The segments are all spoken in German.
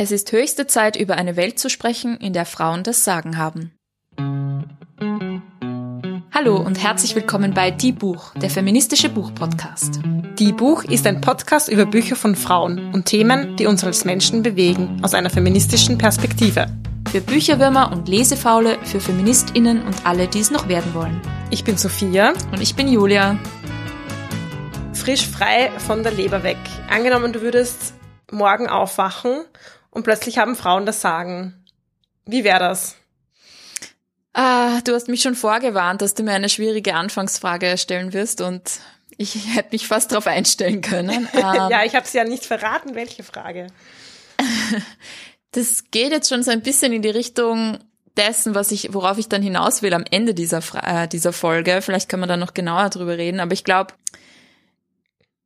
Es ist höchste Zeit, über eine Welt zu sprechen, in der Frauen das Sagen haben. Hallo und herzlich willkommen bei Die Buch, der feministische Buchpodcast. Die Buch ist ein Podcast über Bücher von Frauen und Themen, die uns als Menschen bewegen, aus einer feministischen Perspektive. Für Bücherwürmer und Lesefaule, für FeministInnen und alle, die es noch werden wollen. Ich bin Sophia. Und ich bin Julia. Frisch frei von der Leber weg. Angenommen, du würdest morgen aufwachen und plötzlich haben Frauen das Sagen. Wie wäre das? Ah, du hast mich schon vorgewarnt, dass du mir eine schwierige Anfangsfrage stellen wirst und ich hätte mich fast darauf einstellen können. ja, ich habe es ja nicht verraten, welche Frage. das geht jetzt schon so ein bisschen in die Richtung dessen, was ich, worauf ich dann hinaus will am Ende dieser, äh, dieser Folge. Vielleicht können wir da noch genauer drüber reden, aber ich glaube,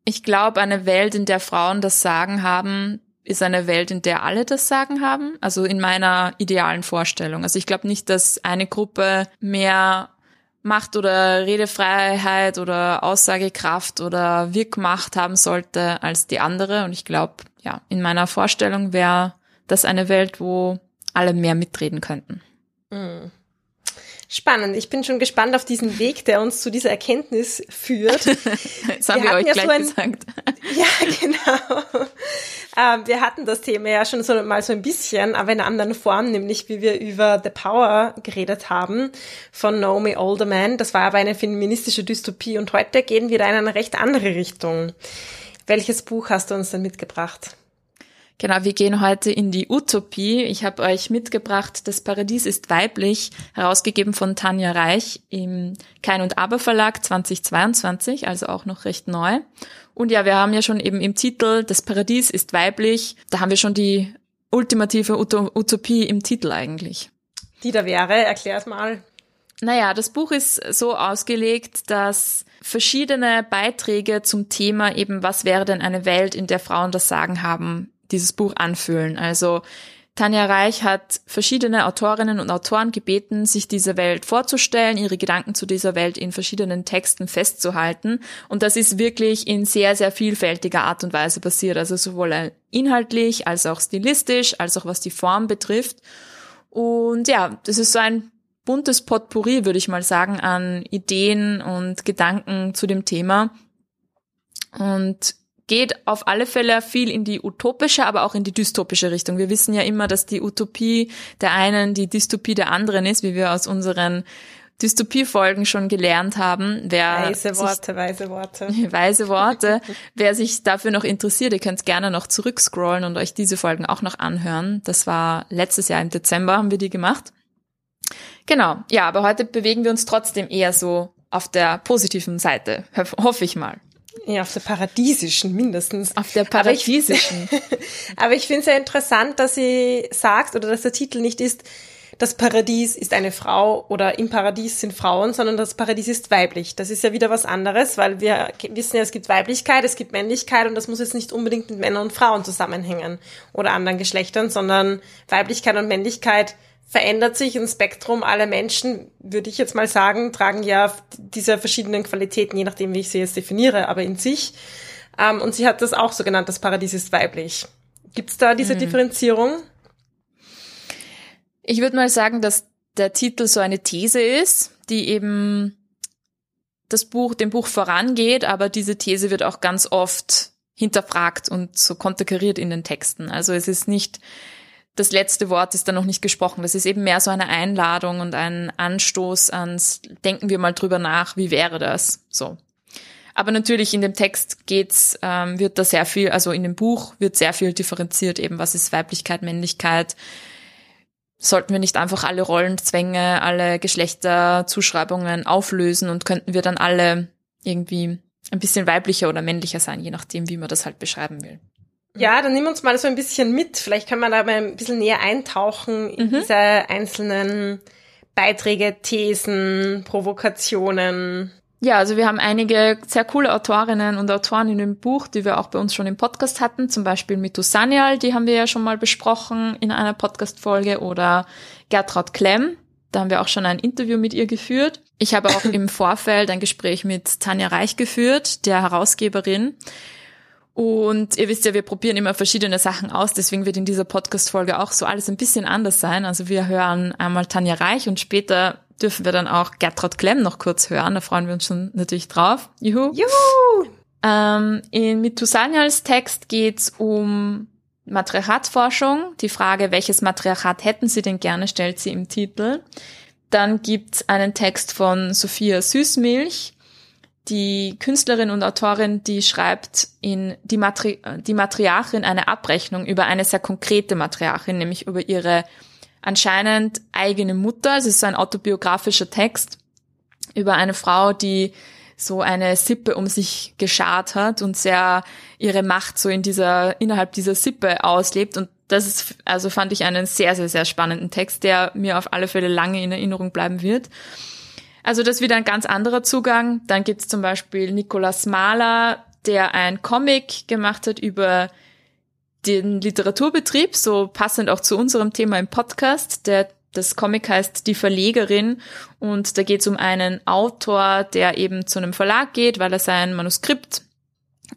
ich glaube, eine Welt, in der Frauen das Sagen haben, ist eine Welt, in der alle das Sagen haben. Also in meiner idealen Vorstellung. Also ich glaube nicht, dass eine Gruppe mehr Macht oder Redefreiheit oder Aussagekraft oder Wirkmacht haben sollte als die andere. Und ich glaube, ja, in meiner Vorstellung wäre das eine Welt, wo alle mehr mitreden könnten. Mhm. Spannend. Ich bin schon gespannt auf diesen Weg, der uns zu dieser Erkenntnis führt. das haben wir, wir euch ja gleich so ein, gesagt. Ja, genau. Ähm, wir hatten das Thema ja schon so mal so ein bisschen, aber in einer anderen Form, nämlich wie wir über The Power geredet haben von Naomi Alderman. Das war aber eine feministische Dystopie und heute gehen wir da in eine recht andere Richtung. Welches Buch hast du uns denn mitgebracht? Genau, wir gehen heute in die Utopie. Ich habe euch mitgebracht, Das Paradies ist weiblich, herausgegeben von Tanja Reich im Kein und Aber Verlag 2022, also auch noch recht neu. Und ja, wir haben ja schon eben im Titel, Das Paradies ist weiblich, da haben wir schon die ultimative Utopie im Titel eigentlich. Die da wäre, erklär's mal. Naja, das Buch ist so ausgelegt, dass verschiedene Beiträge zum Thema eben, was wäre denn eine Welt, in der Frauen das Sagen haben, dieses Buch anfühlen. Also Tanja Reich hat verschiedene Autorinnen und Autoren gebeten, sich diese Welt vorzustellen, ihre Gedanken zu dieser Welt in verschiedenen Texten festzuhalten. Und das ist wirklich in sehr, sehr vielfältiger Art und Weise passiert. Also sowohl inhaltlich als auch stilistisch, als auch was die Form betrifft. Und ja, das ist so ein buntes Potpourri, würde ich mal sagen, an Ideen und Gedanken zu dem Thema. Und geht auf alle Fälle viel in die utopische, aber auch in die dystopische Richtung. Wir wissen ja immer, dass die Utopie der einen die Dystopie der anderen ist, wie wir aus unseren Dystopie-Folgen schon gelernt haben. Wer weise Worte, sich, weise Worte. Weise Worte. Wer sich dafür noch interessiert, ihr könnt gerne noch zurückscrollen und euch diese Folgen auch noch anhören. Das war letztes Jahr im Dezember haben wir die gemacht. Genau, ja, aber heute bewegen wir uns trotzdem eher so auf der positiven Seite, hoffe ich mal. Ja, auf der paradiesischen mindestens. Auf der paradiesischen. Aber ich, aber ich finde es ja interessant, dass sie sagt oder dass der Titel nicht ist, das Paradies ist eine Frau oder im Paradies sind Frauen, sondern das Paradies ist weiblich. Das ist ja wieder was anderes, weil wir wissen ja, es gibt Weiblichkeit, es gibt Männlichkeit und das muss jetzt nicht unbedingt mit Männern und Frauen zusammenhängen oder anderen Geschlechtern, sondern Weiblichkeit und Männlichkeit verändert sich ein Spektrum. Alle Menschen, würde ich jetzt mal sagen, tragen ja diese verschiedenen Qualitäten, je nachdem, wie ich sie jetzt definiere, aber in sich. Ähm, und sie hat das auch so genannt, das Paradies ist weiblich. Gibt es da diese mhm. Differenzierung? Ich würde mal sagen, dass der Titel so eine These ist, die eben das Buch, dem Buch vorangeht, aber diese These wird auch ganz oft hinterfragt und so konterkariert in den Texten. Also es ist nicht das letzte Wort ist dann noch nicht gesprochen. Das ist eben mehr so eine Einladung und ein Anstoß ans Denken wir mal drüber nach, wie wäre das? So. Aber natürlich in dem Text geht's, ähm, wird da sehr viel, also in dem Buch wird sehr viel differenziert, eben was ist Weiblichkeit, Männlichkeit. Sollten wir nicht einfach alle Rollenzwänge, alle Geschlechterzuschreibungen auflösen und könnten wir dann alle irgendwie ein bisschen weiblicher oder männlicher sein, je nachdem, wie man das halt beschreiben will. Ja, dann nimm uns mal so ein bisschen mit. Vielleicht kann man da mal ein bisschen näher eintauchen in mhm. diese einzelnen Beiträge, Thesen, Provokationen. Ja, also wir haben einige sehr coole Autorinnen und Autoren in dem Buch, die wir auch bei uns schon im Podcast hatten. Zum Beispiel Mitu Sanyal, die haben wir ja schon mal besprochen in einer Podcast-Folge, oder Gertraud Klemm. Da haben wir auch schon ein Interview mit ihr geführt. Ich habe auch im Vorfeld ein Gespräch mit Tanja Reich geführt, der Herausgeberin. Und ihr wisst ja, wir probieren immer verschiedene Sachen aus, deswegen wird in dieser Podcast-Folge auch so alles ein bisschen anders sein. Also wir hören einmal Tanja Reich und später dürfen wir dann auch Gertrud Klemm noch kurz hören. Da freuen wir uns schon natürlich drauf. Juhu! Juhu! Ähm, in Mithusanials Text geht's um Matriarchatsforschung. Die Frage, welches Matriarchat hätten Sie denn gerne, stellt sie im Titel. Dann gibt's einen Text von Sophia Süßmilch die Künstlerin und Autorin, die schreibt in die, Matri die Matriarchin eine Abrechnung über eine sehr konkrete Matriarchin, nämlich über ihre anscheinend eigene Mutter. Es ist so ein autobiografischer Text über eine Frau, die so eine Sippe um sich geschart hat und sehr ihre Macht so in dieser, innerhalb dieser Sippe auslebt. Und das ist, also fand ich einen sehr, sehr, sehr spannenden Text, der mir auf alle Fälle lange in Erinnerung bleiben wird. Also das ist wieder ein ganz anderer Zugang. Dann gibt's zum Beispiel Nicolas Mahler, der ein Comic gemacht hat über den Literaturbetrieb, so passend auch zu unserem Thema im Podcast. Der, das Comic heißt Die Verlegerin und da geht's um einen Autor, der eben zu einem Verlag geht, weil er sein Manuskript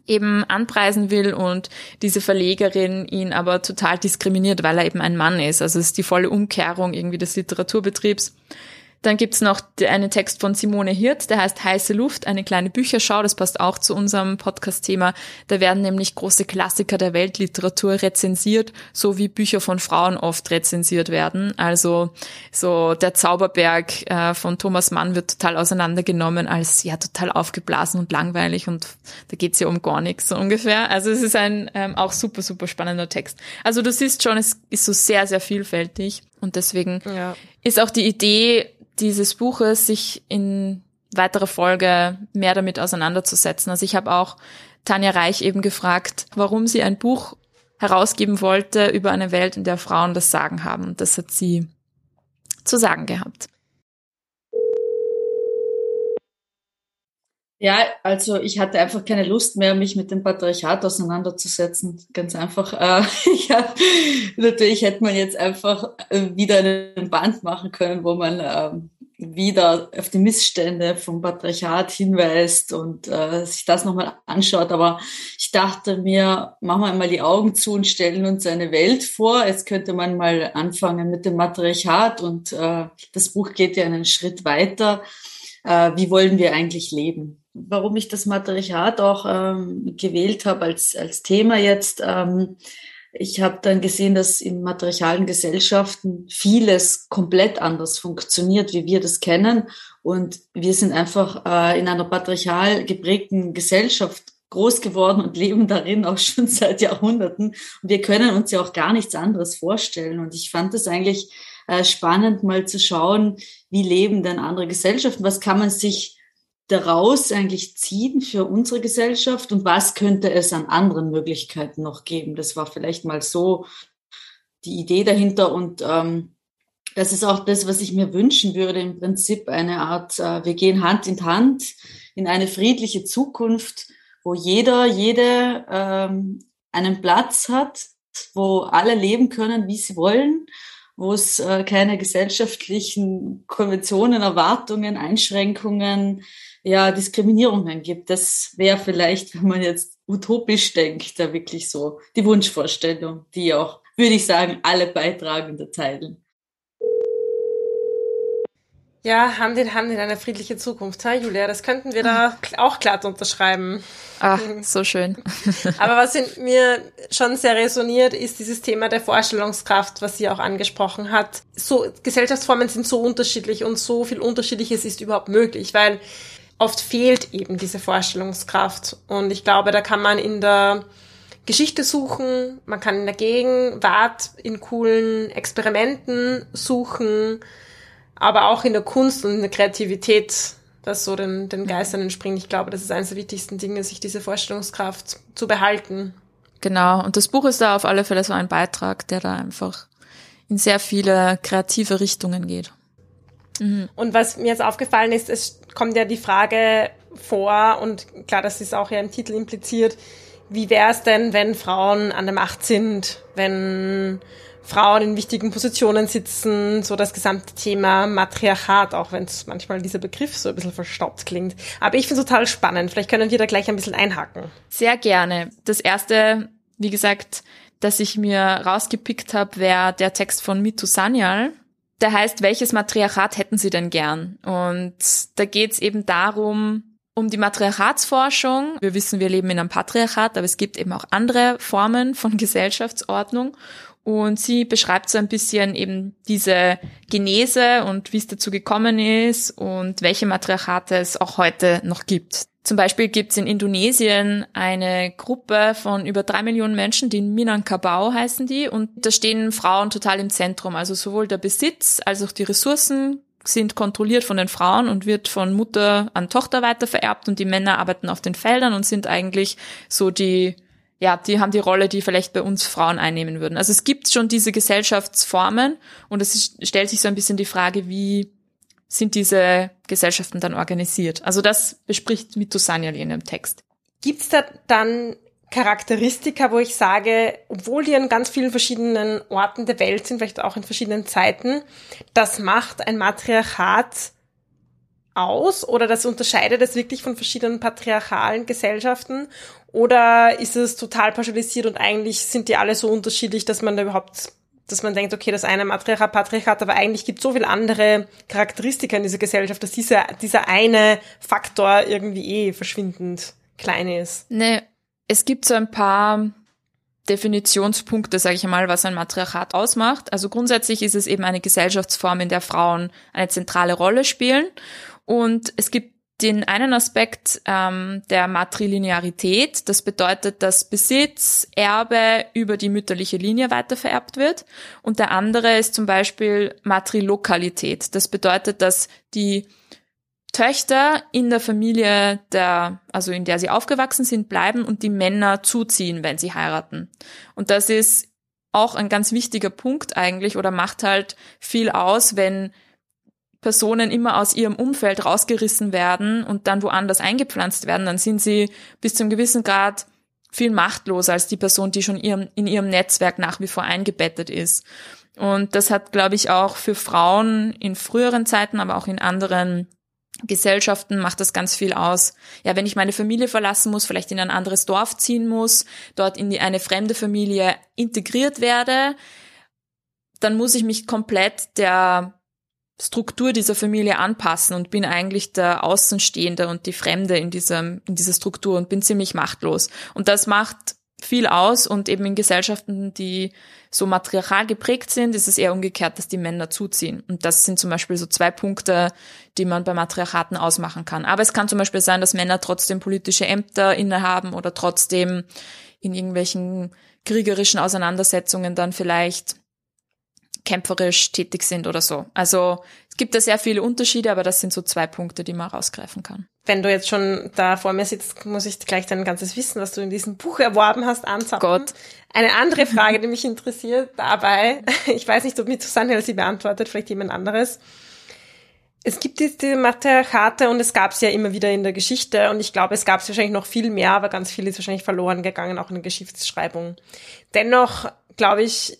eben anpreisen will und diese Verlegerin ihn aber total diskriminiert, weil er eben ein Mann ist. Also es ist die volle Umkehrung irgendwie des Literaturbetriebs. Dann gibt's noch einen Text von Simone Hirt, der heißt Heiße Luft, eine kleine Bücherschau. Das passt auch zu unserem Podcast-Thema. Da werden nämlich große Klassiker der Weltliteratur rezensiert, so wie Bücher von Frauen oft rezensiert werden. Also so der Zauberberg äh, von Thomas Mann wird total auseinandergenommen als ja total aufgeblasen und langweilig und da geht's ja um gar nichts so ungefähr. Also es ist ein ähm, auch super, super spannender Text. Also du siehst schon, es ist so sehr, sehr vielfältig und deswegen ja. ist auch die Idee, dieses Buches, sich in weiterer Folge mehr damit auseinanderzusetzen. Also ich habe auch Tanja Reich eben gefragt, warum sie ein Buch herausgeben wollte über eine Welt, in der Frauen das Sagen haben. Das hat sie zu sagen gehabt. Ja, also ich hatte einfach keine Lust mehr, mich mit dem Patriarchat auseinanderzusetzen. Ganz einfach. Äh, ja, natürlich hätte man jetzt einfach äh, wieder einen Band machen können, wo man ähm, wieder auf die Missstände vom Patriarchat hinweist und äh, sich das nochmal anschaut. Aber ich dachte mir, machen wir einmal die Augen zu und stellen uns eine Welt vor. Jetzt könnte man mal anfangen mit dem Matriarchat und äh, das Buch geht ja einen Schritt weiter. Äh, wie wollen wir eigentlich leben? Warum ich das Matriarchat auch ähm, gewählt habe als, als Thema jetzt. Ähm, ich habe dann gesehen, dass in matriarchalen Gesellschaften vieles komplett anders funktioniert, wie wir das kennen. Und wir sind einfach äh, in einer patriarchal geprägten Gesellschaft groß geworden und leben darin auch schon seit Jahrhunderten. Und wir können uns ja auch gar nichts anderes vorstellen. Und ich fand es eigentlich äh, spannend, mal zu schauen, wie leben denn andere Gesellschaften? Was kann man sich daraus eigentlich ziehen für unsere Gesellschaft? Und was könnte es an anderen Möglichkeiten noch geben? Das war vielleicht mal so die Idee dahinter. Und ähm, das ist auch das, was ich mir wünschen würde, im Prinzip eine Art, äh, wir gehen Hand in Hand in eine friedliche Zukunft, wo jeder, jede ähm, einen Platz hat, wo alle leben können, wie sie wollen, wo es äh, keine gesellschaftlichen Konventionen, Erwartungen, Einschränkungen, ja, Diskriminierungen gibt. Das wäre vielleicht, wenn man jetzt utopisch denkt, da wirklich so die Wunschvorstellung, die auch, würde ich sagen, alle Beitragende teilen. Ja, haben den, haben den eine friedliche Zukunft, ha, Julia? Das könnten wir da auch glatt unterschreiben. Ach, so schön. Aber was in mir schon sehr resoniert, ist dieses Thema der Vorstellungskraft, was sie auch angesprochen hat. So, Gesellschaftsformen sind so unterschiedlich und so viel Unterschiedliches ist überhaupt möglich, weil oft fehlt eben diese Vorstellungskraft. Und ich glaube, da kann man in der Geschichte suchen, man kann in der Gegenwart in coolen Experimenten suchen, aber auch in der Kunst und in der Kreativität, das so den, den Geistern entspringt. Ich glaube, das ist eines der wichtigsten Dinge, sich diese Vorstellungskraft zu behalten. Genau, und das Buch ist da auf alle Fälle so ein Beitrag, der da einfach in sehr viele kreative Richtungen geht. Mhm. Und was mir jetzt aufgefallen ist, es kommt ja die Frage vor, und klar, das ist auch ja im Titel impliziert, wie wäre es denn, wenn Frauen an der Macht sind, wenn Frauen in wichtigen Positionen sitzen, so das gesamte Thema Matriarchat, auch wenn es manchmal dieser Begriff so ein bisschen verstaubt klingt. Aber ich finde es total spannend. Vielleicht können wir da gleich ein bisschen einhaken. Sehr gerne. Das erste, wie gesagt, dass ich mir rausgepickt habe, wäre der Text von Mitu Sanyal. Der heißt, welches Matriarchat hätten Sie denn gern? Und da geht es eben darum, um die Matriarchatsforschung. Wir wissen, wir leben in einem Patriarchat, aber es gibt eben auch andere Formen von Gesellschaftsordnung. Und sie beschreibt so ein bisschen eben diese Genese und wie es dazu gekommen ist und welche Matriarchate es auch heute noch gibt. Zum Beispiel gibt es in Indonesien eine Gruppe von über drei Millionen Menschen, die Minangkabau heißen die, und da stehen Frauen total im Zentrum. Also sowohl der Besitz als auch die Ressourcen sind kontrolliert von den Frauen und wird von Mutter an Tochter weiter vererbt und die Männer arbeiten auf den Feldern und sind eigentlich so die, ja, die haben die Rolle, die vielleicht bei uns Frauen einnehmen würden. Also es gibt schon diese Gesellschaftsformen und es ist, stellt sich so ein bisschen die Frage, wie sind diese Gesellschaften dann organisiert. Also das bespricht Mito Sanyal in dem Text. Gibt es da dann Charakteristika, wo ich sage, obwohl die an ganz vielen verschiedenen Orten der Welt sind, vielleicht auch in verschiedenen Zeiten, das macht ein Matriarchat aus oder das unterscheidet es wirklich von verschiedenen patriarchalen Gesellschaften oder ist es total pauschalisiert und eigentlich sind die alle so unterschiedlich, dass man da überhaupt dass man denkt, okay, das eine Matriarchat, Patriarchat, aber eigentlich gibt es so viele andere Charakteristika in dieser Gesellschaft, dass dieser, dieser eine Faktor irgendwie eh verschwindend klein ist. Nee, es gibt so ein paar Definitionspunkte, sage ich mal, was ein Matriarchat ausmacht. Also grundsätzlich ist es eben eine Gesellschaftsform, in der Frauen eine zentrale Rolle spielen. Und es gibt den einen Aspekt ähm, der Matrilinearität. Das bedeutet, dass Besitz, Erbe über die mütterliche Linie weitervererbt wird. Und der andere ist zum Beispiel Matrilokalität. Das bedeutet, dass die Töchter in der Familie der, also in der sie aufgewachsen sind, bleiben und die Männer zuziehen, wenn sie heiraten. Und das ist auch ein ganz wichtiger Punkt eigentlich oder macht halt viel aus, wenn Personen immer aus ihrem Umfeld rausgerissen werden und dann woanders eingepflanzt werden, dann sind sie bis zum gewissen Grad viel machtloser als die Person, die schon ihrem, in ihrem Netzwerk nach wie vor eingebettet ist. Und das hat, glaube ich, auch für Frauen in früheren Zeiten, aber auch in anderen Gesellschaften macht das ganz viel aus. Ja, wenn ich meine Familie verlassen muss, vielleicht in ein anderes Dorf ziehen muss, dort in die, eine fremde Familie integriert werde, dann muss ich mich komplett der Struktur dieser Familie anpassen und bin eigentlich der Außenstehende und die Fremde in dieser, in dieser Struktur und bin ziemlich machtlos. Und das macht viel aus und eben in Gesellschaften, die so matriarchal geprägt sind, ist es eher umgekehrt, dass die Männer zuziehen. Und das sind zum Beispiel so zwei Punkte, die man bei Matriarchaten ausmachen kann. Aber es kann zum Beispiel sein, dass Männer trotzdem politische Ämter innehaben oder trotzdem in irgendwelchen kriegerischen Auseinandersetzungen dann vielleicht kämpferisch tätig sind oder so. Also es gibt da sehr viele Unterschiede, aber das sind so zwei Punkte, die man rausgreifen kann. Wenn du jetzt schon da vor mir sitzt, muss ich gleich dein ganzes Wissen, was du in diesem Buch erworben hast, anzapfen. Gott. Eine andere Frage, die mich interessiert dabei, ich weiß nicht, ob mit Susanne sie beantwortet, vielleicht jemand anderes. Es gibt diese Matriarchate und es gab es ja immer wieder in der Geschichte und ich glaube, es gab es wahrscheinlich noch viel mehr, aber ganz viel ist wahrscheinlich verloren gegangen, auch in der Geschichtsschreibung. Dennoch, glaube ich,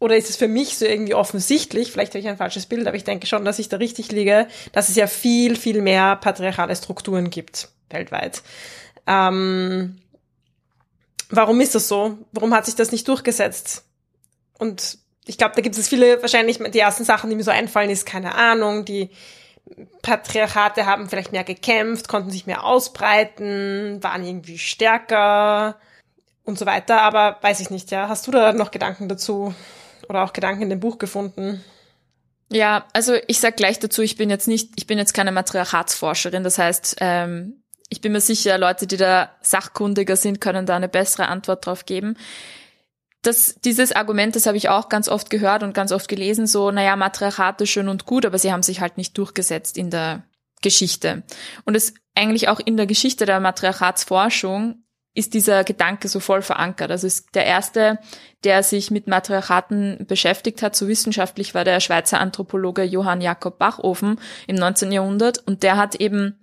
oder ist es für mich so irgendwie offensichtlich, vielleicht habe ich ein falsches Bild, aber ich denke schon, dass ich da richtig liege, dass es ja viel, viel mehr patriarchale Strukturen gibt weltweit. Ähm, warum ist das so? Warum hat sich das nicht durchgesetzt? Und ich glaube, da gibt es viele, wahrscheinlich die ersten Sachen, die mir so einfallen, ist keine Ahnung, die Patriarchate haben vielleicht mehr gekämpft, konnten sich mehr ausbreiten, waren irgendwie stärker und so weiter, aber weiß ich nicht, ja. Hast du da noch Gedanken dazu? Oder auch Gedanken in dem Buch gefunden? Ja, also ich sag gleich dazu, ich bin jetzt nicht, ich bin jetzt keine Matriarchatsforscherin. Das heißt, ähm, ich bin mir sicher, Leute, die da sachkundiger sind, können da eine bessere Antwort drauf geben. Das, dieses Argument, das habe ich auch ganz oft gehört und ganz oft gelesen, so, naja, Matriarchat ist schön und gut, aber sie haben sich halt nicht durchgesetzt in der Geschichte. Und es eigentlich auch in der Geschichte der Matriarchatsforschung ist dieser Gedanke so voll verankert. Also ist der erste, der sich mit Matriarchaten beschäftigt hat, so wissenschaftlich war der Schweizer Anthropologe Johann Jakob Bachofen im 19. Jahrhundert und der hat eben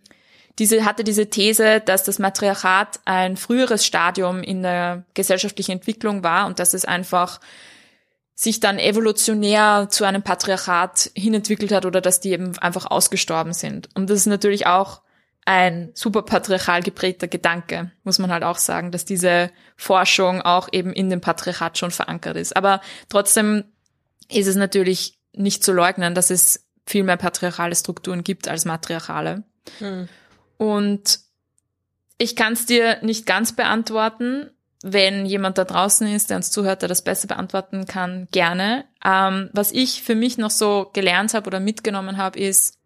diese hatte diese These, dass das Matriarchat ein früheres Stadium in der gesellschaftlichen Entwicklung war und dass es einfach sich dann evolutionär zu einem Patriarchat hinentwickelt hat oder dass die eben einfach ausgestorben sind. Und das ist natürlich auch ein super patriarchal geprägter Gedanke, muss man halt auch sagen, dass diese Forschung auch eben in dem Patriarchat schon verankert ist. Aber trotzdem ist es natürlich nicht zu leugnen, dass es viel mehr patriarchale Strukturen gibt als matriarchale. Hm. Und ich kann es dir nicht ganz beantworten. Wenn jemand da draußen ist, der uns zuhört, der das besser beantworten kann, gerne. Ähm, was ich für mich noch so gelernt habe oder mitgenommen habe, ist,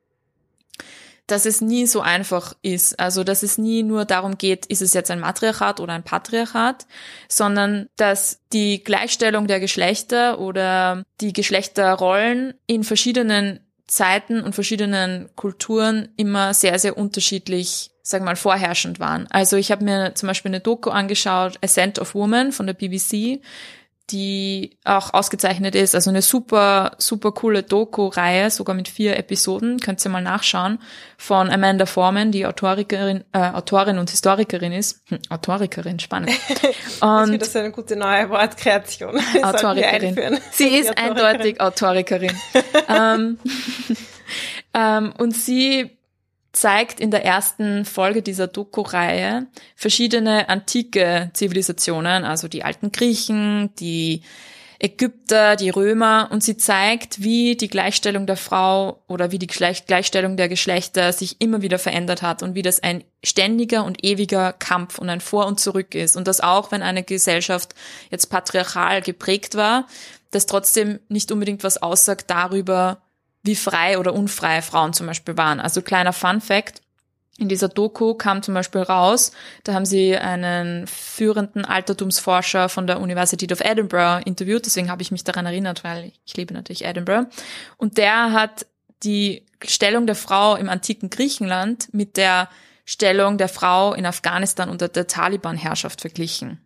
dass es nie so einfach ist. Also, dass es nie nur darum geht, ist es jetzt ein Matriarchat oder ein Patriarchat, sondern dass die Gleichstellung der Geschlechter oder die Geschlechterrollen in verschiedenen Zeiten und verschiedenen Kulturen immer sehr, sehr unterschiedlich, wir mal, vorherrschend waren. Also ich habe mir zum Beispiel eine Doku angeschaut, Ascent of Woman von der BBC, die auch ausgezeichnet ist. Also eine super, super coole Doku-Reihe, sogar mit vier Episoden, könnt ihr mal nachschauen, von Amanda Foreman, die Autorikerin, äh, Autorin und Historikerin ist. Hm, Autorikerin, spannend. Und das ist eine gute neue Wortkreation. Autorikerin. Sie ist eindeutig Autorikerin. ähm, ähm, und sie zeigt in der ersten Folge dieser Doku-Reihe verschiedene antike Zivilisationen, also die alten Griechen, die Ägypter, die Römer und sie zeigt, wie die Gleichstellung der Frau oder wie die Gleichstellung der Geschlechter sich immer wieder verändert hat und wie das ein ständiger und ewiger Kampf und ein Vor und Zurück ist. Und das auch, wenn eine Gesellschaft jetzt patriarchal geprägt war, das trotzdem nicht unbedingt was aussagt darüber, wie frei oder unfrei Frauen zum Beispiel waren. Also kleiner Fun Fact. In dieser Doku kam zum Beispiel raus, da haben sie einen führenden Altertumsforscher von der University of Edinburgh interviewt, deswegen habe ich mich daran erinnert, weil ich liebe natürlich Edinburgh. Und der hat die Stellung der Frau im antiken Griechenland mit der Stellung der Frau in Afghanistan unter der Taliban-Herrschaft verglichen.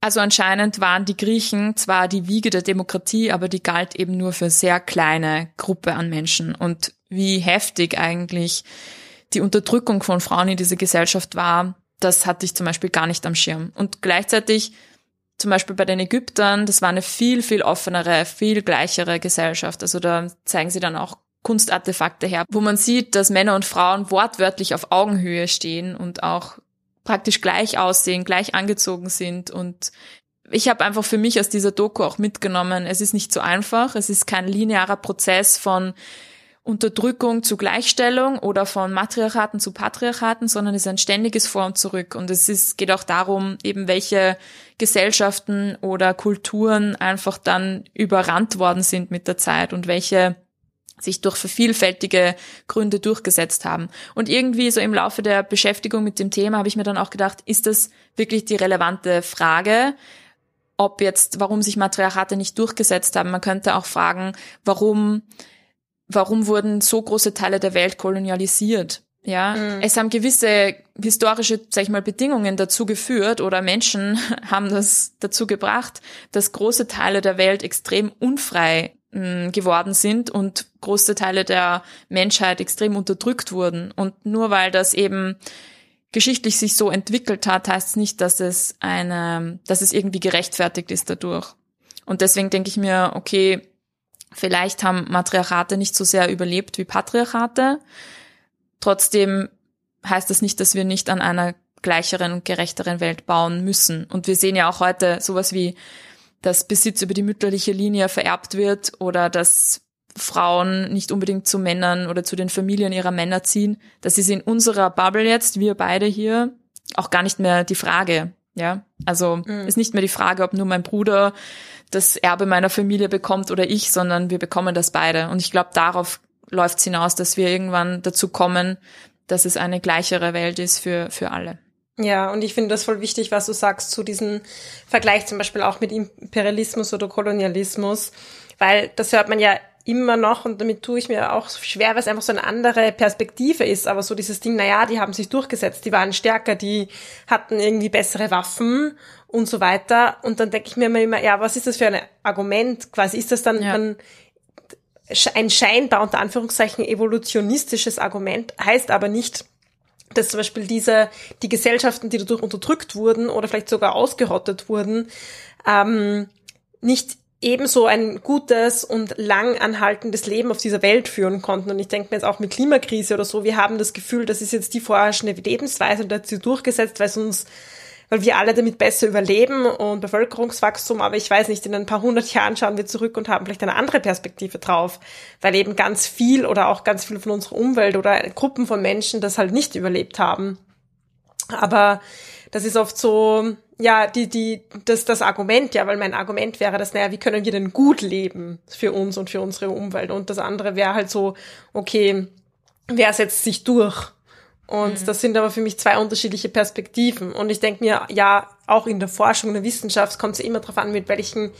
Also anscheinend waren die Griechen zwar die Wiege der Demokratie, aber die galt eben nur für sehr kleine Gruppe an Menschen. Und wie heftig eigentlich die Unterdrückung von Frauen in dieser Gesellschaft war, das hatte ich zum Beispiel gar nicht am Schirm. Und gleichzeitig zum Beispiel bei den Ägyptern, das war eine viel, viel offenere, viel gleichere Gesellschaft. Also da zeigen sie dann auch Kunstartefakte her, wo man sieht, dass Männer und Frauen wortwörtlich auf Augenhöhe stehen und auch praktisch gleich aussehen, gleich angezogen sind und ich habe einfach für mich aus dieser Doku auch mitgenommen, es ist nicht so einfach, es ist kein linearer Prozess von Unterdrückung zu Gleichstellung oder von Matriarchaten zu Patriarchaten, sondern es ist ein ständiges Vor und Zurück. Und es ist, geht auch darum, eben welche Gesellschaften oder Kulturen einfach dann überrannt worden sind mit der Zeit und welche sich durch vervielfältige Gründe durchgesetzt haben. Und irgendwie so im Laufe der Beschäftigung mit dem Thema habe ich mir dann auch gedacht, ist das wirklich die relevante Frage? Ob jetzt, warum sich Matriarchate nicht durchgesetzt haben. Man könnte auch fragen, warum, warum wurden so große Teile der Welt kolonialisiert? Ja, mhm. es haben gewisse historische, sag ich mal, Bedingungen dazu geführt oder Menschen haben das dazu gebracht, dass große Teile der Welt extrem unfrei geworden sind und große Teile der Menschheit extrem unterdrückt wurden. Und nur weil das eben geschichtlich sich so entwickelt hat, heißt es nicht, dass es eine, dass es irgendwie gerechtfertigt ist dadurch. Und deswegen denke ich mir, okay, vielleicht haben Matriarchate nicht so sehr überlebt wie Patriarchate. Trotzdem heißt das nicht, dass wir nicht an einer gleicheren und gerechteren Welt bauen müssen. Und wir sehen ja auch heute sowas wie dass Besitz über die mütterliche Linie vererbt wird oder dass Frauen nicht unbedingt zu Männern oder zu den Familien ihrer Männer ziehen. Das ist in unserer Bubble jetzt, wir beide hier, auch gar nicht mehr die Frage. Ja, also mhm. ist nicht mehr die Frage, ob nur mein Bruder das Erbe meiner Familie bekommt oder ich, sondern wir bekommen das beide. Und ich glaube, darauf läuft es hinaus, dass wir irgendwann dazu kommen, dass es eine gleichere Welt ist für, für alle. Ja, und ich finde das voll wichtig, was du sagst zu diesem Vergleich zum Beispiel auch mit Imperialismus oder Kolonialismus, weil das hört man ja immer noch und damit tue ich mir auch schwer, weil es einfach so eine andere Perspektive ist, aber so dieses Ding, naja, die haben sich durchgesetzt, die waren stärker, die hatten irgendwie bessere Waffen und so weiter und dann denke ich mir immer, ja, was ist das für ein Argument quasi, ist das dann, ja. dann ein scheinbar unter Anführungszeichen evolutionistisches Argument, heißt aber nicht, dass zum Beispiel diese, die Gesellschaften, die dadurch unterdrückt wurden oder vielleicht sogar ausgerottet wurden, ähm, nicht ebenso ein gutes und lang anhaltendes Leben auf dieser Welt führen konnten. Und ich denke mir jetzt auch mit Klimakrise oder so, wir haben das Gefühl, das ist jetzt die vorherrschende Lebensweise und hat sie durchgesetzt, weil es uns weil wir alle damit besser überleben und Bevölkerungswachstum, aber ich weiß nicht, in ein paar hundert Jahren schauen wir zurück und haben vielleicht eine andere Perspektive drauf, weil eben ganz viel oder auch ganz viel von unserer Umwelt oder Gruppen von Menschen das halt nicht überlebt haben. Aber das ist oft so, ja, die, die, das, das Argument, ja, weil mein Argument wäre, dass, naja, wie können wir denn gut leben für uns und für unsere Umwelt? Und das andere wäre halt so, okay, wer setzt sich durch? Und mhm. das sind aber für mich zwei unterschiedliche Perspektiven. Und ich denke mir, ja, auch in der Forschung, in der Wissenschaft kommt es ja immer darauf an, mit welchem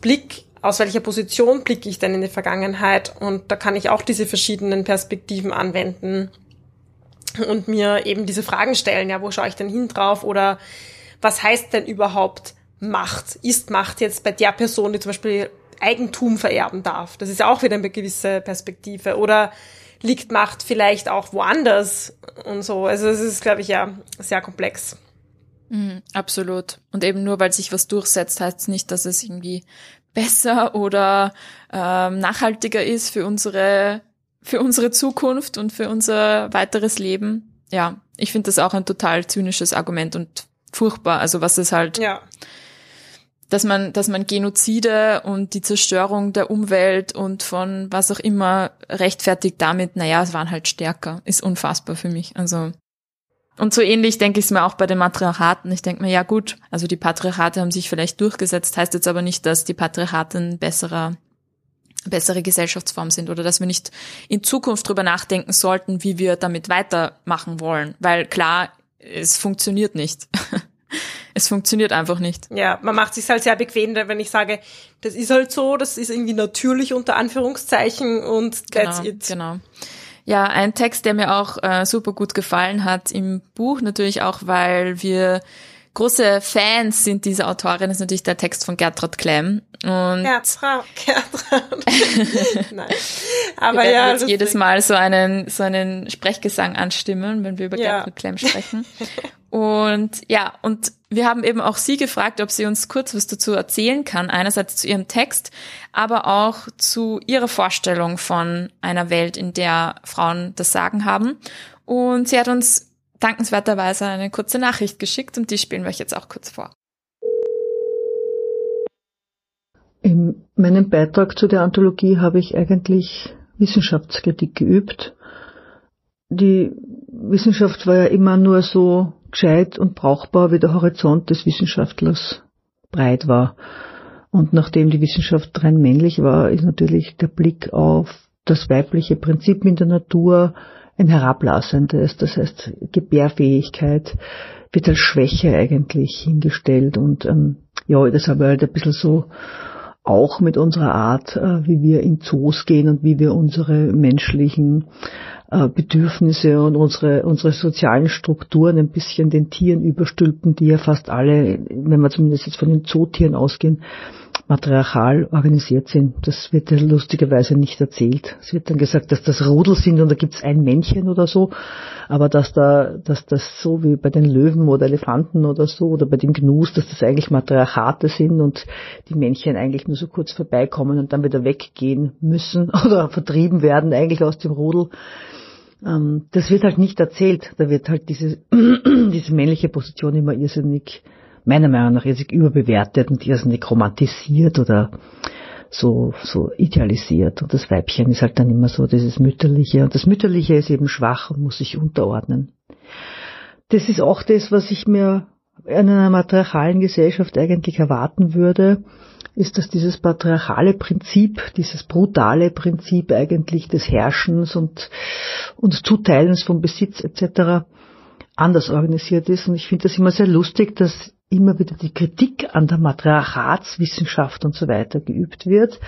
Blick, aus welcher Position blicke ich denn in die Vergangenheit. Und da kann ich auch diese verschiedenen Perspektiven anwenden und mir eben diese Fragen stellen, ja, wo schaue ich denn hin drauf? Oder was heißt denn überhaupt Macht? Ist Macht jetzt bei der Person, die zum Beispiel Eigentum vererben darf? Das ist ja auch wieder eine gewisse Perspektive. Oder liegt Macht vielleicht auch woanders und so. Also es ist, glaube ich, ja sehr komplex. Mhm, absolut. Und eben nur weil sich was durchsetzt, heißt es nicht, dass es irgendwie besser oder ähm, nachhaltiger ist für unsere für unsere Zukunft und für unser weiteres Leben. Ja, ich finde das auch ein total zynisches Argument und furchtbar. Also was es halt ja dass man, dass man Genozide und die Zerstörung der Umwelt und von was auch immer rechtfertigt damit, naja, es waren halt stärker, ist unfassbar für mich. Also, und so ähnlich denke ich es mir auch bei den Matriarchaten. Ich denke mir, ja gut, also die Patriarchate haben sich vielleicht durchgesetzt, heißt jetzt aber nicht, dass die Patriarchate ein besserer, bessere Gesellschaftsform sind oder dass wir nicht in Zukunft drüber nachdenken sollten, wie wir damit weitermachen wollen. Weil klar, es funktioniert nicht. es funktioniert einfach nicht. Ja, man macht sich halt sehr bequem, wenn ich sage, das ist halt so, das ist irgendwie natürlich unter Anführungszeichen und that's genau, it. Genau. Ja, ein Text, der mir auch äh, super gut gefallen hat im Buch, natürlich auch, weil wir große Fans sind dieser Autorin, ist natürlich der Text von Gertrud Klemm. Und Gertrud, Gertrud. Nein. Aber wir ja. Jetzt jedes Mal so einen, so einen Sprechgesang anstimmen, wenn wir über ja. Gertrud Klemm sprechen. Und ja, und wir haben eben auch sie gefragt, ob sie uns kurz was dazu erzählen kann. Einerseits zu ihrem Text, aber auch zu ihrer Vorstellung von einer Welt, in der Frauen das Sagen haben. Und sie hat uns dankenswerterweise eine kurze Nachricht geschickt und die spielen wir euch jetzt auch kurz vor. In meinem Beitrag zu der Anthologie habe ich eigentlich Wissenschaftskritik geübt. Die Wissenschaft war ja immer nur so gescheit und brauchbar, wie der Horizont des Wissenschaftlers breit war. Und nachdem die Wissenschaft rein männlich war, ist natürlich der Blick auf das weibliche Prinzip in der Natur ein herablassendes. Das heißt, Gebärfähigkeit wird als Schwäche eigentlich hingestellt. Und ähm, ja, das haben wir halt ein bisschen so auch mit unserer Art, äh, wie wir in Zoos gehen und wie wir unsere menschlichen äh, Bedürfnisse und unsere, unsere sozialen Strukturen ein bisschen den Tieren überstülpen, die ja fast alle, wenn wir zumindest jetzt von den Zootieren ausgehen, matriarchal organisiert sind. Das wird ja lustigerweise nicht erzählt. Es wird dann gesagt, dass das Rudel sind und da gibt's ein Männchen oder so, aber dass da, dass das so wie bei den Löwen oder Elefanten oder so oder bei den Gnus, dass das eigentlich Matriarchate sind und die Männchen eigentlich nur so kurz vorbeikommen und dann wieder weggehen müssen oder vertrieben werden eigentlich aus dem Rudel. Ähm, das wird halt nicht erzählt. Da wird halt diese, diese männliche Position immer irrsinnig meiner Meinung nach irrsinnig überbewertet und irrsinnig romantisiert oder so, so idealisiert. Und das Weibchen ist halt dann immer so dieses Mütterliche. Und das Mütterliche ist eben schwach und muss sich unterordnen. Das ist auch das, was ich mir in einer matriarchalen Gesellschaft eigentlich erwarten würde, ist, dass dieses patriarchale Prinzip, dieses brutale Prinzip eigentlich des Herrschens und, und Zuteilens von Besitz etc. anders organisiert ist. Und ich finde das immer sehr lustig, dass immer wieder die Kritik an der Matriarchatswissenschaft und so weiter geübt wird.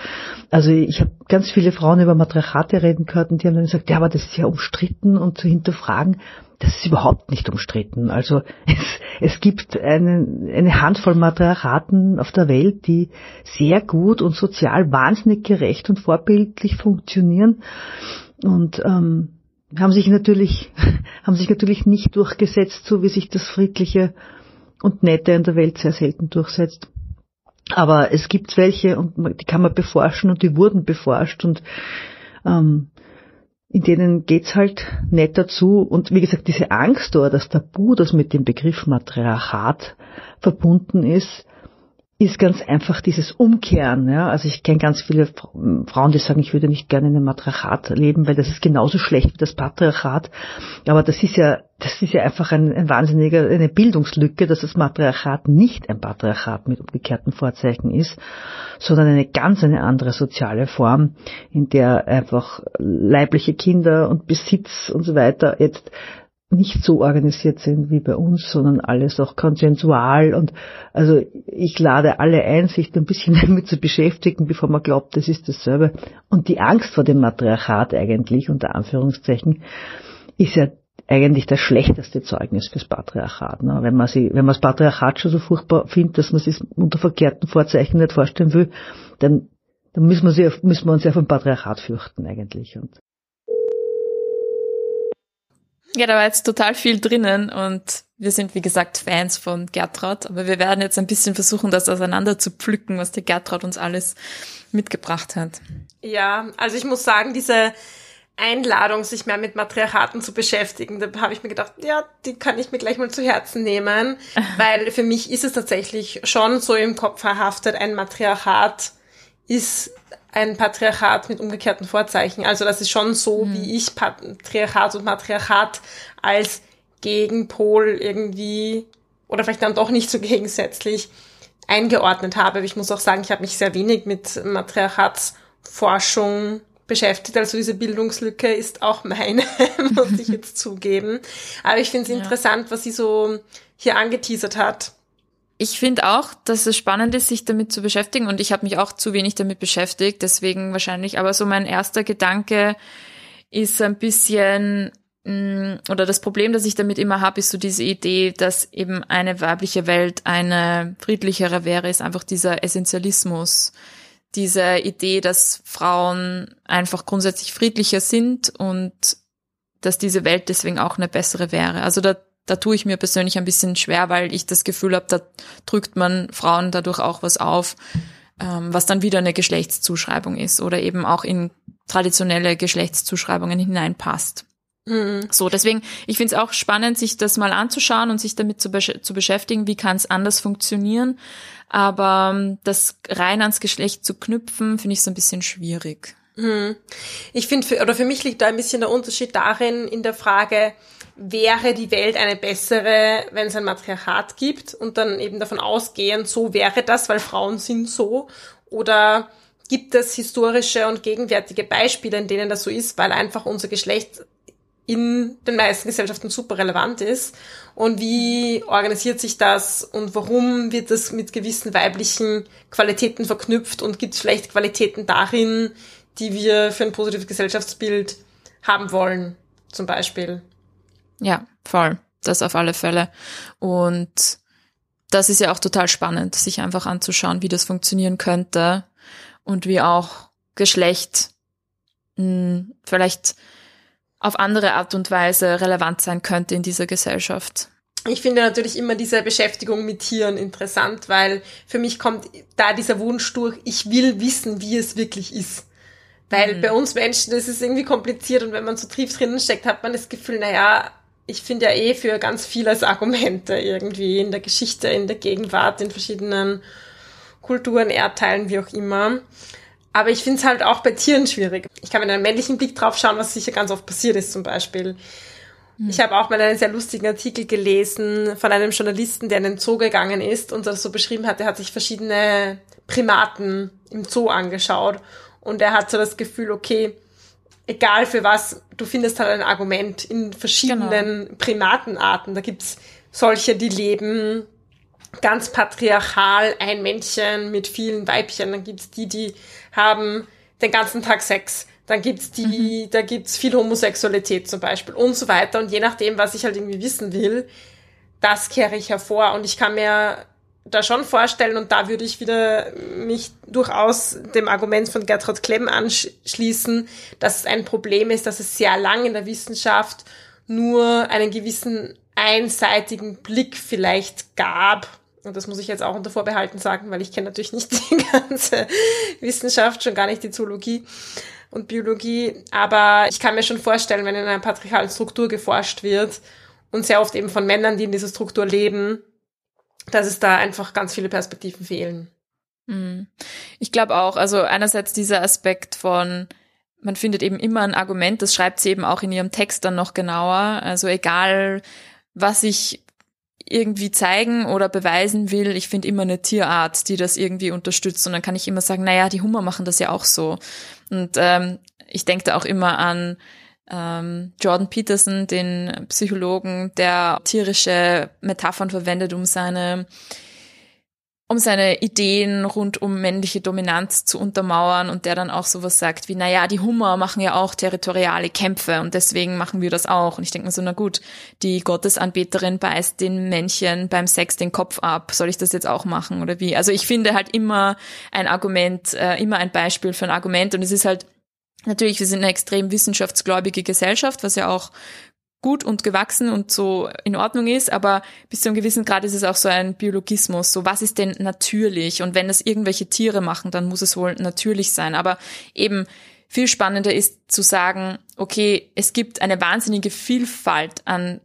Also ich habe ganz viele Frauen über Matriarchate reden gehört und die haben dann gesagt, ja, aber das ist ja umstritten und zu hinterfragen, das ist überhaupt nicht umstritten. Also es, es gibt eine, eine Handvoll Matriarchaten auf der Welt, die sehr gut und sozial wahnsinnig gerecht und vorbildlich funktionieren. Und ähm, haben sich natürlich, haben sich natürlich nicht durchgesetzt, so wie sich das Friedliche und Nette in der Welt sehr selten durchsetzt. Aber es gibt welche und die kann man beforschen und die wurden beforscht und ähm, in denen geht's halt netter zu. Und wie gesagt, diese Angst oder das Tabu, das mit dem Begriff Matriarchat verbunden ist, ist ganz einfach dieses Umkehren. Ja? Also ich kenne ganz viele Frauen, die sagen, ich würde nicht gerne in einem Matriarchat leben, weil das ist genauso schlecht wie das Patriarchat. Aber das ist ja, das ist ja einfach ein, ein wahnsinniger, eine Bildungslücke, dass das Matriarchat nicht ein Patriarchat mit umgekehrten Vorzeichen ist, sondern eine ganz eine andere soziale Form, in der einfach leibliche Kinder und Besitz und so weiter jetzt nicht so organisiert sind wie bei uns, sondern alles auch konsensual und also ich lade alle ein, sich ein bisschen damit zu beschäftigen, bevor man glaubt, das ist dasselbe. Und die Angst vor dem Matriarchat eigentlich, unter Anführungszeichen, ist ja eigentlich das schlechteste Zeugnis fürs Patriarchat. Ne? Wenn man sie, wenn man das Patriarchat schon so furchtbar findet, dass man es unter verkehrten Vorzeichen nicht vorstellen will, dann, dann müssen wir, sie, müssen wir uns ja vom Patriarchat fürchten eigentlich. Und ja, da war jetzt total viel drinnen und wir sind, wie gesagt, Fans von Gertraud, aber wir werden jetzt ein bisschen versuchen, das auseinander zu pflücken, was der Gertraud uns alles mitgebracht hat. Ja, also ich muss sagen, diese Einladung, sich mehr mit Matriarchaten zu beschäftigen, da habe ich mir gedacht, ja, die kann ich mir gleich mal zu Herzen nehmen, weil für mich ist es tatsächlich schon so im Kopf verhaftet, ein Matriarchat ist ein Patriarchat mit umgekehrten Vorzeichen. Also das ist schon so, mhm. wie ich Patriarchat und Matriarchat als Gegenpol irgendwie oder vielleicht dann doch nicht so gegensätzlich eingeordnet habe. Ich muss auch sagen, ich habe mich sehr wenig mit Matriarchatsforschung beschäftigt. Also diese Bildungslücke ist auch meine, muss ich jetzt zugeben. Aber ich finde es ja. interessant, was sie so hier angeteasert hat. Ich finde auch, dass es spannend ist, sich damit zu beschäftigen und ich habe mich auch zu wenig damit beschäftigt, deswegen wahrscheinlich. Aber so mein erster Gedanke ist ein bisschen mm, oder das Problem, das ich damit immer habe, ist so diese Idee, dass eben eine weibliche Welt eine friedlichere wäre, ist einfach dieser Essentialismus, diese Idee, dass Frauen einfach grundsätzlich friedlicher sind und dass diese Welt deswegen auch eine bessere wäre. Also da da tue ich mir persönlich ein bisschen schwer, weil ich das Gefühl habe, da drückt man Frauen dadurch auch was auf, ähm, was dann wieder eine Geschlechtszuschreibung ist oder eben auch in traditionelle Geschlechtszuschreibungen hineinpasst. Mhm. So, deswegen, ich finde es auch spannend, sich das mal anzuschauen und sich damit zu, besch zu beschäftigen, wie kann es anders funktionieren. Aber ähm, das rein ans Geschlecht zu knüpfen, finde ich so ein bisschen schwierig. Mhm. Ich finde, oder für mich liegt da ein bisschen der Unterschied darin, in der Frage, wäre die Welt eine bessere, wenn es ein Matriarchat gibt und dann eben davon ausgehen, so wäre das, weil Frauen sind so? Oder gibt es historische und gegenwärtige Beispiele, in denen das so ist, weil einfach unser Geschlecht in den meisten Gesellschaften super relevant ist? Und wie organisiert sich das und warum wird das mit gewissen weiblichen Qualitäten verknüpft und gibt es vielleicht Qualitäten darin, die wir für ein positives Gesellschaftsbild haben wollen, zum Beispiel? Ja, voll. Das auf alle Fälle. Und das ist ja auch total spannend, sich einfach anzuschauen, wie das funktionieren könnte und wie auch Geschlecht mh, hm, vielleicht auf andere Art und Weise relevant sein könnte in dieser Gesellschaft. Ich finde natürlich immer diese Beschäftigung mit Tieren interessant, weil für mich kommt da dieser Wunsch durch, ich will wissen, wie es wirklich ist. Weil mhm. bei uns Menschen das ist irgendwie kompliziert und wenn man so tief drinnen steckt, hat man das Gefühl, naja, ich finde ja eh für ganz vieles Argumente irgendwie in der Geschichte, in der Gegenwart, in verschiedenen Kulturen, Erdteilen, wie auch immer. Aber ich finde es halt auch bei Tieren schwierig. Ich kann mit einem männlichen Blick drauf schauen, was sicher ganz oft passiert ist zum Beispiel. Hm. Ich habe auch mal einen sehr lustigen Artikel gelesen von einem Journalisten, der in den Zoo gegangen ist und das so beschrieben hat, er hat sich verschiedene Primaten im Zoo angeschaut und er hat so das Gefühl, okay, egal für was, du findest halt ein Argument in verschiedenen genau. Primatenarten. Da gibt's solche, die leben ganz patriarchal, ein Männchen mit vielen Weibchen. Dann gibt's die, die haben den ganzen Tag Sex. Dann gibt's die, mhm. da gibt's viel Homosexualität zum Beispiel und so weiter. Und je nachdem, was ich halt irgendwie wissen will, das kehre ich hervor. Und ich kann mir da schon vorstellen und da würde ich wieder mich durchaus dem Argument von Gertrud Klemm anschließen, dass es ein Problem ist, dass es sehr lang in der Wissenschaft nur einen gewissen einseitigen Blick vielleicht gab. Und das muss ich jetzt auch unter Vorbehalten sagen, weil ich kenne natürlich nicht die ganze Wissenschaft, schon gar nicht die Zoologie und Biologie. Aber ich kann mir schon vorstellen, wenn in einer patriarchalen Struktur geforscht wird und sehr oft eben von Männern, die in dieser Struktur leben, dass es da einfach ganz viele Perspektiven fehlen. Mhm. Ich glaube auch, also einerseits dieser Aspekt von, man findet eben immer ein Argument, das schreibt sie eben auch in ihrem Text dann noch genauer. Also egal, was ich irgendwie zeigen oder beweisen will, ich finde immer eine Tierart, die das irgendwie unterstützt. Und dann kann ich immer sagen, naja, die Hummer machen das ja auch so. Und ähm, ich denke da auch immer an ähm, Jordan Peterson, den Psychologen, der tierische Metaphern verwendet, um seine um seine Ideen rund um männliche Dominanz zu untermauern und der dann auch sowas sagt wie, naja, die Hummer machen ja auch territoriale Kämpfe und deswegen machen wir das auch. Und ich denke mir so, na gut, die Gottesanbeterin beißt den Männchen beim Sex den Kopf ab. Soll ich das jetzt auch machen oder wie? Also ich finde halt immer ein Argument, äh, immer ein Beispiel für ein Argument und es ist halt Natürlich, wir sind eine extrem wissenschaftsgläubige Gesellschaft, was ja auch gut und gewachsen und so in Ordnung ist, aber bis zu einem gewissen Grad ist es auch so ein Biologismus. So, was ist denn natürlich? Und wenn das irgendwelche Tiere machen, dann muss es wohl natürlich sein. Aber eben viel spannender ist zu sagen, okay, es gibt eine wahnsinnige Vielfalt an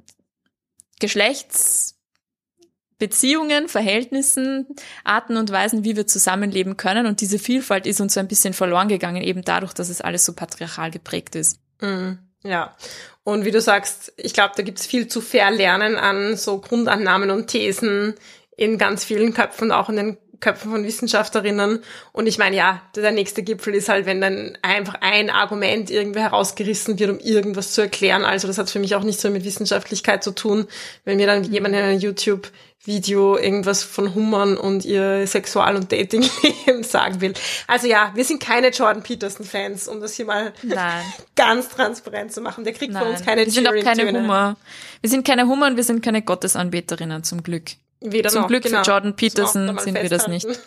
Geschlechtsbeziehungen, Verhältnissen, Arten und Weisen, wie wir zusammenleben können. Und diese Vielfalt ist uns so ein bisschen verloren gegangen, eben dadurch, dass es alles so patriarchal geprägt ist. Mhm. Ja. Und wie du sagst, ich glaube, da gibt's viel zu verlernen an so Grundannahmen und Thesen in ganz vielen Köpfen, auch in den Köpfen von Wissenschaftlerinnen. Und ich meine, ja, der nächste Gipfel ist halt, wenn dann einfach ein Argument irgendwie herausgerissen wird, um irgendwas zu erklären. Also das hat für mich auch nicht so mit Wissenschaftlichkeit zu tun, wenn mir dann jemand in einem YouTube-Video irgendwas von Hummern und ihr Sexual- und Datingleben sagen will. Also ja, wir sind keine Jordan Peterson-Fans, um das hier mal ganz transparent zu machen. Der kriegt Nein. von uns keine Wir sind auch keine. Hummer. Wir sind keine Hummer und wir sind keine Gottesanbeterinnen, zum Glück. Weder Zum noch, Glück für genau. Jordan man auch Peterson sind wir das nicht.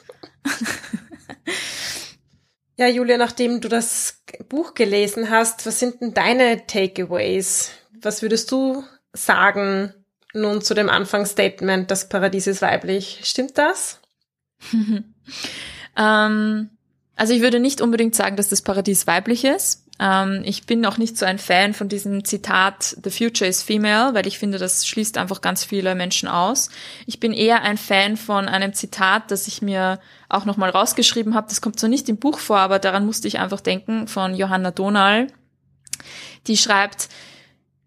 ja, Julia, nachdem du das Buch gelesen hast, was sind denn deine Takeaways? Was würdest du sagen nun zu dem Anfangsstatement, das Paradies ist weiblich? Stimmt das? Ähm, also ich würde nicht unbedingt sagen, dass das Paradies weiblich ist. Ähm, ich bin auch nicht so ein Fan von diesem Zitat The future is female, weil ich finde, das schließt einfach ganz viele Menschen aus. Ich bin eher ein Fan von einem Zitat, das ich mir auch nochmal rausgeschrieben habe. Das kommt zwar nicht im Buch vor, aber daran musste ich einfach denken, von Johanna Donal. Die schreibt,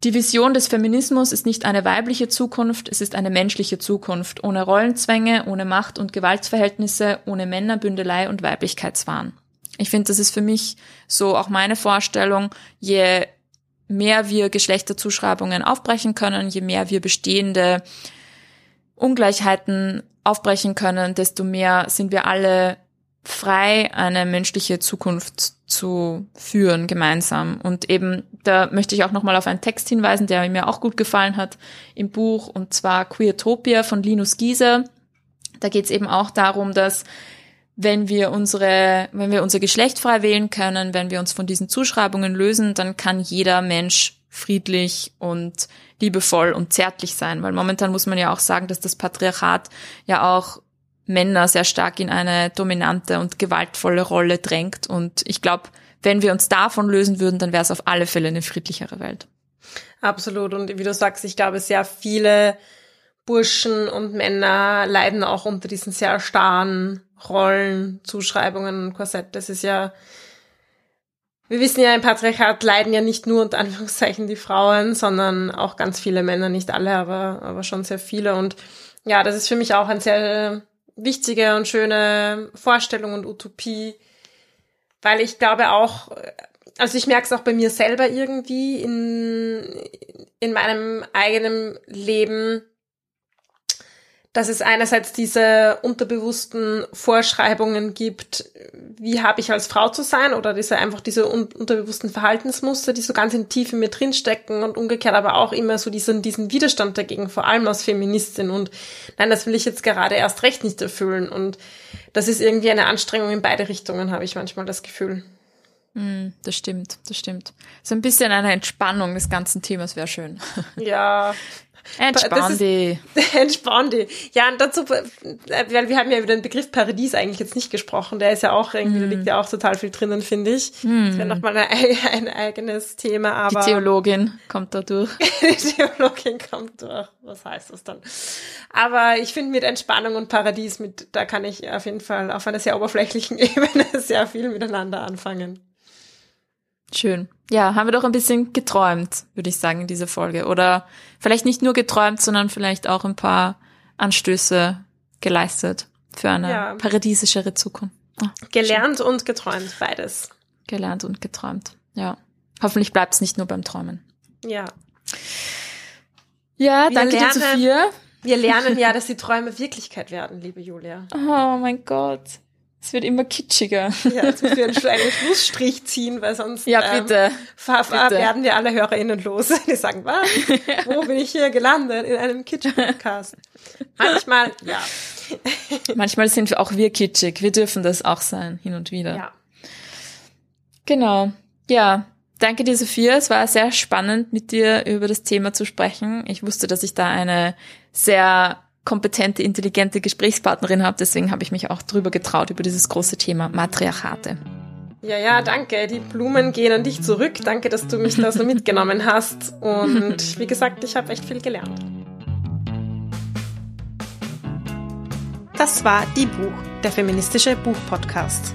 die Vision des Feminismus ist nicht eine weibliche Zukunft, es ist eine menschliche Zukunft, ohne Rollenzwänge, ohne Macht- und Gewaltsverhältnisse, ohne Männerbündelei und Weiblichkeitswahn. Ich finde, das ist für mich so auch meine Vorstellung, je mehr wir Geschlechterzuschreibungen aufbrechen können, je mehr wir bestehende Ungleichheiten aufbrechen können, desto mehr sind wir alle frei, eine menschliche Zukunft zu führen gemeinsam. Und eben, da möchte ich auch nochmal auf einen Text hinweisen, der mir auch gut gefallen hat im Buch, und zwar Queertopia von Linus Giese. Da geht es eben auch darum, dass wenn wir unsere, wenn wir unser Geschlecht frei wählen können, wenn wir uns von diesen Zuschreibungen lösen, dann kann jeder Mensch friedlich und liebevoll und zärtlich sein, weil momentan muss man ja auch sagen, dass das Patriarchat ja auch Männer sehr stark in eine dominante und gewaltvolle Rolle drängt und ich glaube, wenn wir uns davon lösen würden, dann wäre es auf alle Fälle eine friedlichere Welt. Absolut. Und wie du sagst, ich glaube, sehr viele Burschen und Männer leiden auch unter diesen sehr starren Rollen, Zuschreibungen Korsett. Das ist ja, wir wissen ja, im Patriarchat leiden ja nicht nur unter Anführungszeichen die Frauen, sondern auch ganz viele Männer, nicht alle, aber, aber schon sehr viele. Und ja, das ist für mich auch eine sehr wichtige und schöne Vorstellung und Utopie, weil ich glaube auch, also ich merke es auch bei mir selber irgendwie in, in meinem eigenen Leben, dass es einerseits diese unterbewussten Vorschreibungen gibt, wie habe ich als Frau zu sein oder diese einfach diese un unterbewussten Verhaltensmuster, die so ganz in Tiefe mir drinstecken und umgekehrt aber auch immer so diesen, diesen Widerstand dagegen, vor allem als Feministin und nein, das will ich jetzt gerade erst recht nicht erfüllen und das ist irgendwie eine Anstrengung in beide Richtungen, habe ich manchmal das Gefühl. Mm, das stimmt, das stimmt. So ein bisschen eine Entspannung des ganzen Themas wäre schön. Ja, Entspann die. Entspann die. Ja, und dazu, äh, weil wir haben ja über den Begriff Paradies eigentlich jetzt nicht gesprochen. Der ist ja auch irgendwie, mm. da liegt ja auch total viel drinnen, finde ich. Mm. Das wäre nochmal ein, ein eigenes Thema, aber. Die Theologin kommt da durch. die Theologin kommt durch. Was heißt das dann? Aber ich finde mit Entspannung und Paradies, mit, da kann ich auf jeden Fall auf einer sehr oberflächlichen Ebene sehr viel miteinander anfangen. Schön. Ja, haben wir doch ein bisschen geträumt, würde ich sagen, in dieser Folge. Oder vielleicht nicht nur geträumt, sondern vielleicht auch ein paar Anstöße geleistet für eine ja. paradiesischere Zukunft. Oh, Gelernt schön. und geträumt, beides. Gelernt und geträumt, ja. Hoffentlich bleibt es nicht nur beim Träumen. Ja. Ja, wir danke lernen, dir, Sophia. Wir lernen ja, dass die Träume Wirklichkeit werden, liebe Julia. Oh mein Gott. Es wird immer kitschiger. Ja, jetzt müssen wir einen, Schlussstrich ziehen, weil sonst ja, bitte, ähm, bitte. werden wir alle HörerInnen los. Die sagen, was? Wo bin ich hier gelandet? In einem Kitsch-Podcast. Manchmal, ja. Manchmal sind wir auch wir kitschig. Wir dürfen das auch sein, hin und wieder. Ja. Genau. Ja, danke dir, Sophia. Es war sehr spannend, mit dir über das Thema zu sprechen. Ich wusste, dass ich da eine sehr kompetente, intelligente Gesprächspartnerin habe. Deswegen habe ich mich auch drüber getraut, über dieses große Thema Matriarchate. Ja, ja, danke. Die Blumen gehen an dich zurück. Danke, dass du mich da so mitgenommen hast. Und wie gesagt, ich habe echt viel gelernt. Das war Die Buch, der feministische Buchpodcast.